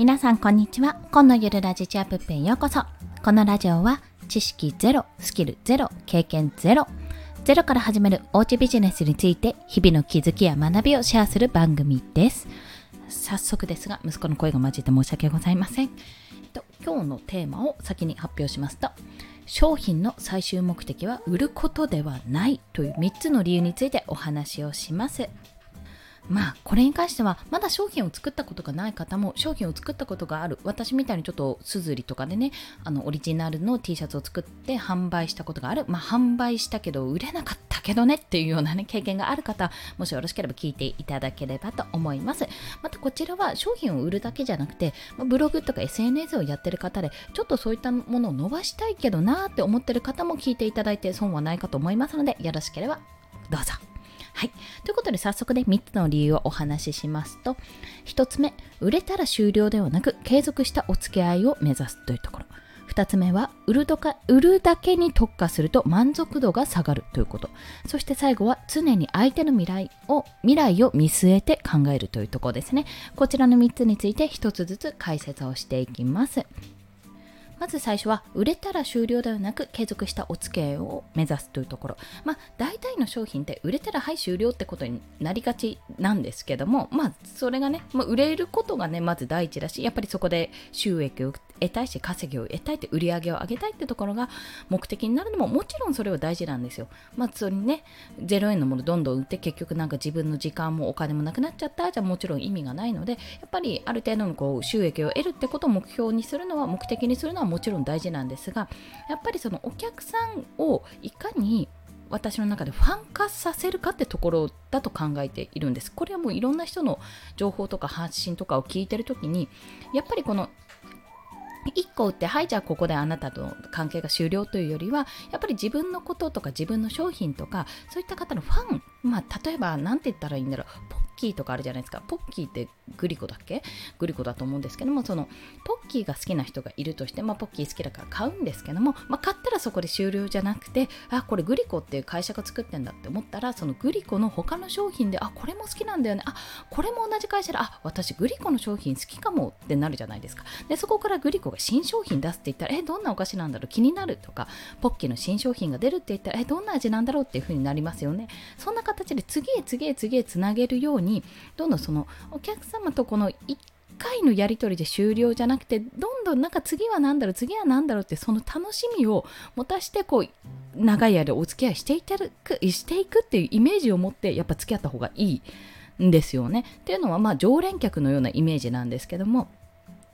皆さんこんにちは。今のゆるラジチアップへようこそ。このラジオは知識ゼロスキルゼロ経験ゼロゼロから始めるおうちビジネスについて日々の気づきや学びをシェアする番組です。早速ですが息子の声が混じって申し訳ございません。えっと今日のテーマを先に発表しますと商品の最終目的は売ることではないという3つの理由についてお話をします。まあこれに関してはまだ商品を作ったことがない方も商品を作ったことがある。私みたいにちょっとすずりとかでねあのオリジナルの T シャツを作って販売したことがある。まあ販売したけど売れなかったけどねっていうようなね経験がある方もしよろしければ聞いていただければと思います。またこちらは商品を売るだけじゃなくてブログとか SNS をやってる方でちょっとそういったものを伸ばしたいけどなーって思ってる方も聞いていただいて損はないかと思いますのでよろしければどうぞ。はい。ということで早速ね、3つの理由をお話ししますと、1つ目、売れたら終了ではなく、継続したお付き合いを目指すというところ。2つ目は売るとか売るだけに特化すると満足度が下がるということそして最後は常に相手の未来を未来を見据えて考えるというところですねこちらの3つについて1つずつ解説をしていきますまず最初は売れたら終了ではなく継続したお付き合いを目指すというところ。まあ大体の商品って売れたらはい終了ってことになりがちなんですけどもまあそれがね、まあ、売れることがねまず第一だしやっぱりそこで収益を得たいし稼ぎを得たいって売り上げを上げたいってところが目的になるのももちろんそれは大事なんですよ。まあそれにね0円のものどんどん売って結局なんか自分の時間もお金もなくなっちゃったじゃあもちろん意味がないのでやっぱりある程度のこう収益を得るってことを目標にするのは目的にするのはもちろん大事なんですがやっぱりそのお客さんをいかに私の中でファン化させるかってところだと考えているんです。これはもういろんな人の情報とか発信とかを聞いてるときにやっぱりこの1個売ってはいじゃあここであなたとの関係が終了というよりはやっぱり自分のこととか自分の商品とかそういった方のファンまあ例えば何て言ったらいいんだろうキーとかあるじゃないですか。ポッキーってグリコだっけ？グリコだと思うんですけどもそのポッキーが好きな人がいるとして、まあ、ポッキー好きだから買うんですけども、まあ、買ったらそこで終了じゃなくてあこれグリコっていう会社が作ってんだって思ったらそのグリコの他の商品であこれも好きなんだよね。あこれも同じ会社であ私グリコの商品好きかもってなるじゃないですか。でそこからグリコが新商品出すって言ったらえどんなお菓子なんだろう？気になるとかポッキーの新商品が出るって言ったらえどんな味なんだろうっていう風になりますよね。そんな形で次へ次へ次へつなげるようににどんどんそのお客様とこの1回のやり取りで終了じゃなくてどんどんなんか次は何だろう次は何だろうってその楽しみを持たしてこう長い間お付き合いしていたくしていくっていうイメージを持ってやっぱ付き合った方がいいんですよね。っていうのはまあ常連客のようなイメージなんですけども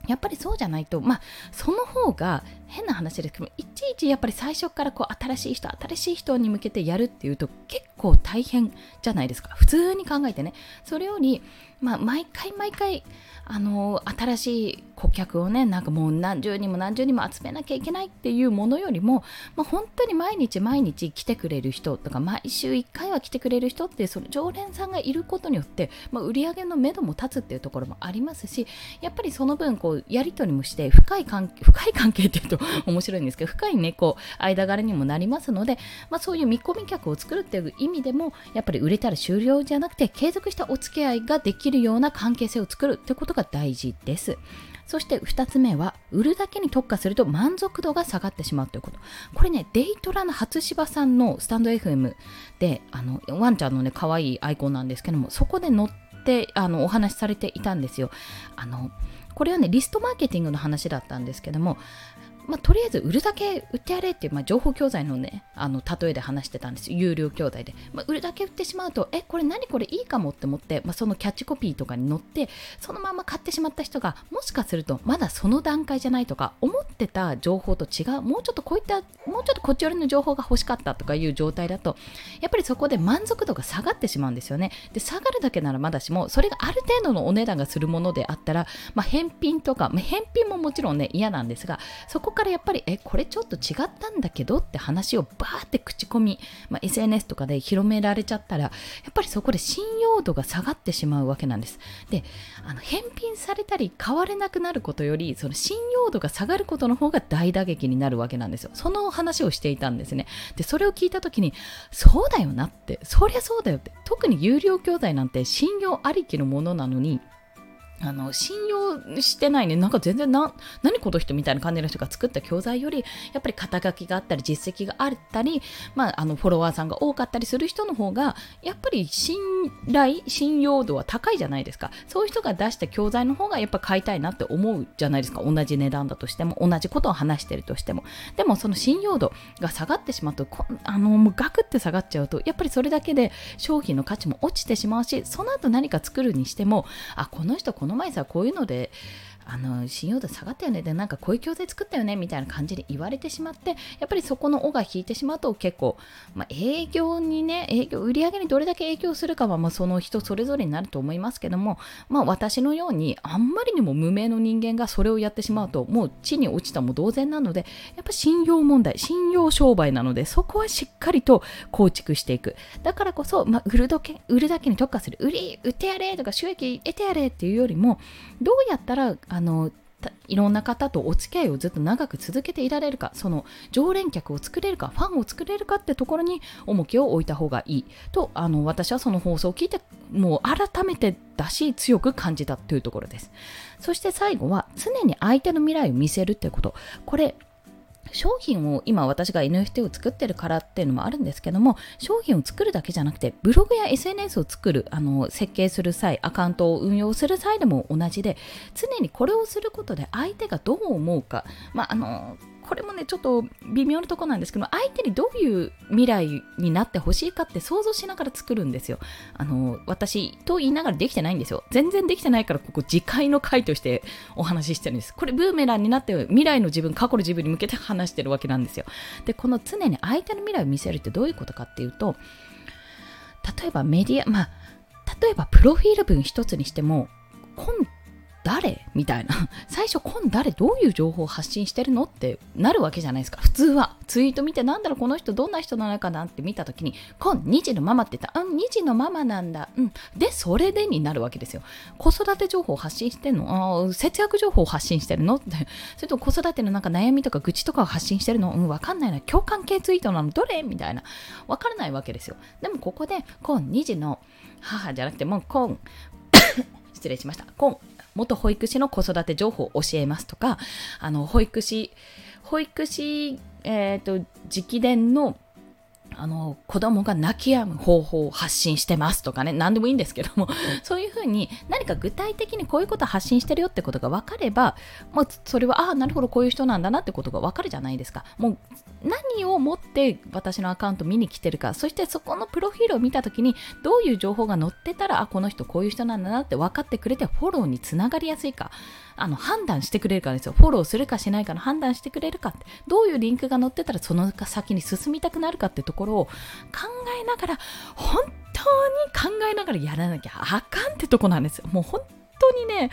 やっぱりそうじゃないとまあその方が変な話ですけどいちいちやっぱり最初からこう新しい人新しい人に向けてやるっていうと結構大変じゃないですか。普通に考えてね。それよりまあ毎回毎回あの新しい顧客をねなんかもう何十人も何十人も集めなきゃいけないっていうものよりも、まあ、本当に毎日毎日来てくれる人とか毎週1回は来てくれる人ってその常連さんがいることによって、まあ、売り上げの目処も立つっていうところもありますしやっぱりその分こうやり取りもして深い関係深い関係っていうと 面白いんですけど深いねこう間柄にもなりますので、まあ、そういう見込み客を作るっていう意味でもやっぱり売れたら終了じゃなくて継続したお付き合いができるような関係性を作るってことが大事です。そして2つ目は、売るだけに特化すると満足度が下がってしまうということ。これね、デイトラの初芝さんのスタンド FM で、あの、ワンちゃんのね、可愛いアイコンなんですけども、そこで載ってあのお話しされていたんですよ。あのこれはねリストマーケティングの話だったんですけどもまあ、とりあえず売るだけ売ってやれっていう、まあ、情報教材のねあの例えで話してたんです有料教材で、まあ、売るだけ売ってしまうとえこれ何これいいかもって思って、まあ、そのキャッチコピーとかに載ってそのまま買ってしまった人がもしかするとまだその段階じゃないとか思ってた情報と違うもうちょっとこういったもうちょっとこっち寄りの情報が欲しかったとかいう状態だとやっぱりそこで満足度が下がってしまうんですよね。で下がるだけならまだしもそれがある程度のお値段がするものであったら、まあ、返品とか、まあ、返品ももちろんね嫌なんですがそこからやっぱりえこれちょっと違ったんだけどって話をバーって口コミ、まあ、SNS とかで広められちゃったらやっぱりそこで信用度が下がってしまうわけなんです。であの返品されたり買われなくなることよりその信用度が下がることの方が大打撃になるわけなんですよ。その話をしていたんですね。でそれを聞いた時にそうだよなってそりゃそうだよって特に有料教材なんて信用ありきのものなのにあの信用してないね、なんか全然な、何この人みたいな感じの人が作った教材より、やっぱり肩書きがあったり、実績があったり、まあ、あのフォロワーさんが多かったりする人の方が、やっぱり信頼、信用度は高いじゃないですか。そういう人が出した教材の方がやっぱ買いたいなって思うじゃないですか。同じ値段だとしても、同じことを話してるとしても。でも、その信用度が下がってしまうと、あの、もうガクって下がっちゃうと、やっぱりそれだけで商品の価値も落ちてしまうし、その後何か作るにしても、あ、この人この前さこういうのであの信用度下がったよね。でなんかこういう教材作ったよねみたいな感じで言われてしまってやっぱりそこの尾が引いてしまうと結構、まあ、営業にね営業売上にどれだけ影響するかは、まあ、その人それぞれになると思いますけども、まあ、私のようにあんまりにも無名の人間がそれをやってしまうともう地に落ちたも同然なのでやっぱ信用問題信用商売なのでそこはしっかりと構築していく。だからこそ、まあ、売るだけ売るだけに特化する。売り売ってやれとか収益得てやれっていうよりもどうやったらああのいろんな方とお付き合いをずっと長く続けていられるかその常連客を作れるかファンを作れるかってところに重きを置いた方がいいとあの私はその放送を聞いてもう改めてだし強く感じたというところです。そして最後は常に相手の未来を見せるってこと。これ商品を今私が NFT を作ってるからっていうのもあるんですけども商品を作るだけじゃなくてブログや SNS を作るあの設計する際アカウントを運用する際でも同じで常にこれをすることで相手がどう思うかまああのこれもねちょっと微妙なとこなんですけど相手にどういう未来になってほしいかって想像しながら作るんですよ。あの私と言いながらできてないんですよ。全然できてないからここ次回の回としてお話ししてるんです。これブーメランになって未来の自分過去の自分に向けて話してるわけなんですよ。でこの常に相手の未来を見せるってどういうことかっていうと例えばメディアまあ例えばプロフィール文一つにしても今誰？みたいな。最初、今誰？どういう情報を発信してるの？ってなるわけじゃないですか。普通は。ツイート見て、なんだろう、この人どんな人なのかな？って見たときに、今2児のママって言った、うん、2児のママなんだ。うん。で、それでになるわけですよ。子育て情報を発信してるの？節約情報を発信してるの？って。それと子育てのなんか悩みとか愚痴とかを発信してるの？うん、わかんないな。共感系ツイートなの？どれ？みたいな。わからないわけですよ。でもここで、今2児の母じゃなくて、もう今、失礼しました。今元保育士の子育て情報を教えますとか、あの、保育士、保育士、えっ、ー、と、直伝のあの子供が泣き止む方法を発信してますとかね何でもいいんですけどもそういうふうに何か具体的にこういうことを発信してるよってことが分かればもうそれはああなるほどこういう人なんだなってことが分かるじゃないですか。もう何をもって私のアカウント見に来てるかそしてそこのプロフィールを見た時にどういう情報が載ってたらあこの人こういう人なんだなって分かってくれてフォローにつながりやすいか。あの判断してくれるかですよ。フォローするかしないかの判断してくれるかって。どういうリンクが載ってたらその先に進みたくなるかってところを考えながら本当に考えながらやらなきゃあかんってとこなんですよ。もう本当にね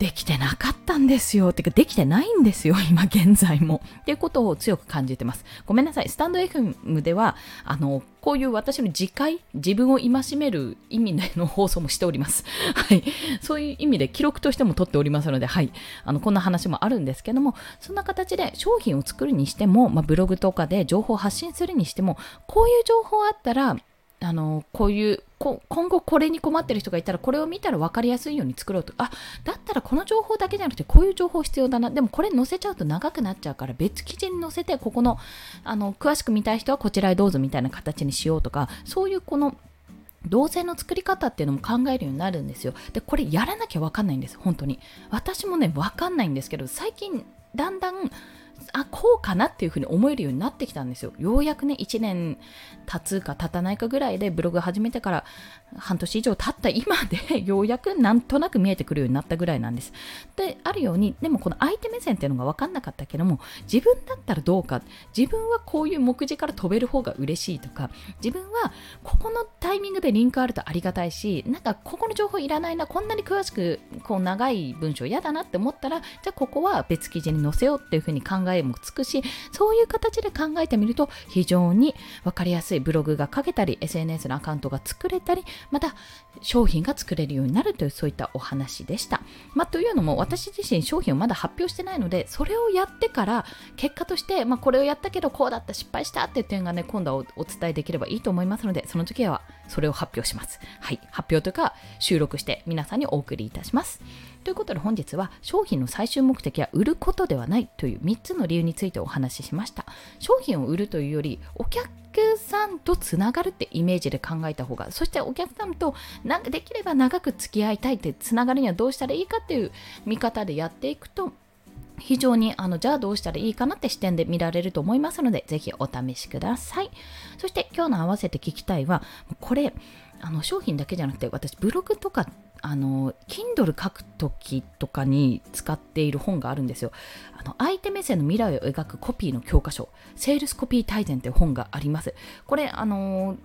できてなかったんですよ。てか、できてないんですよ、今現在も。っていうことを強く感じてます。ごめんなさい。スタンド FM では、あの、こういう私の自戒、自分を戒める意味での放送もしております。はい。そういう意味で記録としても取っておりますので、はい。あの、こんな話もあるんですけども、そんな形で商品を作るにしても、まあ、ブログとかで情報を発信するにしても、こういう情報あったら、あの、こういう今後これに困ってる人がいたらこれを見たら分かりやすいように作ろうとあだったらこの情報だけじゃなくてこういう情報必要だなでもこれ載せちゃうと長くなっちゃうから別記事に載せてここのあの詳しく見たい人はこちらへどうぞみたいな形にしようとかそういうこの動線の作り方っていうのも考えるようになるんですよ。で、これやらなきゃわかんないんです、本当に。私もね、わかんないんですけど、最近だんだんあこうかなっていうふうに思えるようになってきたんですよ。ようやくね、1年経つか経たないかぐらいでブログ始めてから半年以上経った 今でようやくなんとなく見えてくるようになったぐらいなんです。で、あるように、でもこの相手目線っていうのが分かんなかったけども、自分だったらどうか、自分はこういう目次から飛べる方が嬉しいとか、自分はここのタイミングでリンクあるとありがたいし、なんかここの情報いらないな、こんなに詳しくこう長い文章嫌だなって思ったら、じゃあここは別記事に載せようっていうふうに考えもつくし、そういう形で考えてみると非常に分かりやすいブログが書けたり、SNS のアカウントが作れたり、また商品が作れるようになるというそういったお話でした。まあ、というのも私自身商品をまだ発表してないのでそれをやってから結果として、まあ、これをやったけどこうだった失敗したっていう点がね今度はお伝えできればいいと思いますのでその時はそれを発表します。はい。発表というか収録して皆さんにお送りいたします。ということで本日は商品の最終目的は売ることではないという3つの理由についてお話ししました。商品を売るというよりお客さんとつながるってイメージで考えた方がそしてお客さんとなんかできれば長く付き合いたいってつながるにはどうしたらいいかっていう見方でやっていくと非常にあのじゃあどうしたらいいかなって視点で見られると思いますのでぜひお試しください。そして今日の合わせて聞きたいはこれあの商品だけじゃなくて私ブログとかあの Kindle 書く時とかに使っている本があるんですよ。あの相手目線の未来を描くコピーの教科書セールスコピー大全という本があります。これあの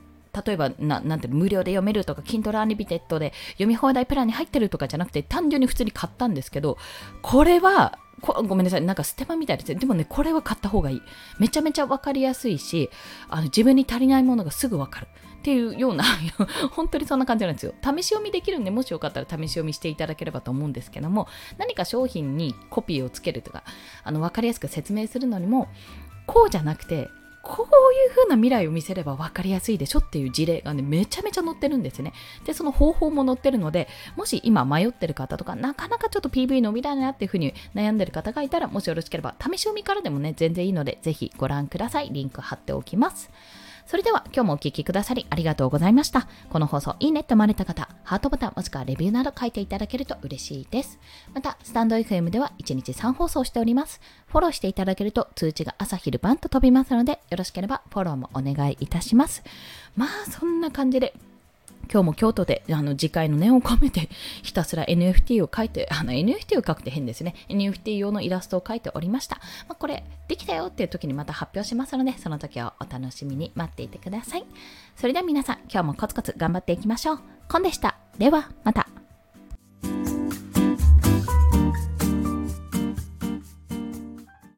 例えばな、なんて無料で読めるとか、Kindle Unlimited で読み放題プランに入ってるとかじゃなくて、単純に普通に買ったんですけど、これはこごめんなさい、なんかステマみたいですねでもね、これは買った方がいい。めちゃめちゃ分かりやすいし、あの自分に足りないものがすぐ分かる。っていうような 本当にそんな感じなんですよ。試し読みできるんで、もしよかったら試し読みしていただければと思うんですけども、何か商品にコピーをつけるとか、あの分かりやすく説明するのにも、こうじゃなくて、こういう風な未来を見せれば分かりやすいでしょっていう事例がね、めちゃめちゃ載ってるんですね。で、その方法も載ってるので、もし今迷ってる方とか、なかなかちょっと PV 伸びないなっていう風に悩んでる方がいたら、もしよろしければ、試し読みからでもね、全然いいので、ぜひご覧ください。リンク貼っておきます。それでは今日もお聴きくださりありがとうございました。この放送いいねって思われた方、ハートボタンもしくはレビューなど書いていただけると嬉しいです。また、スタンド FM では1日3放送しております。フォローしていただけると通知が朝昼晩と飛びますので、よろしければフォローもお願いいたします。まあ、そんな感じで今日も京都であの次回の念を込めてひたすら NFT を書いて、あの NFT を書くって変ですね。NFT 用のイラストを描いておりました。まあ、これできたよっていう時にまた発表しますので、その時をお楽しみに待っていてください。それでは皆さん、今日もコツコツ頑張っていきましょう。コンでした。では、また。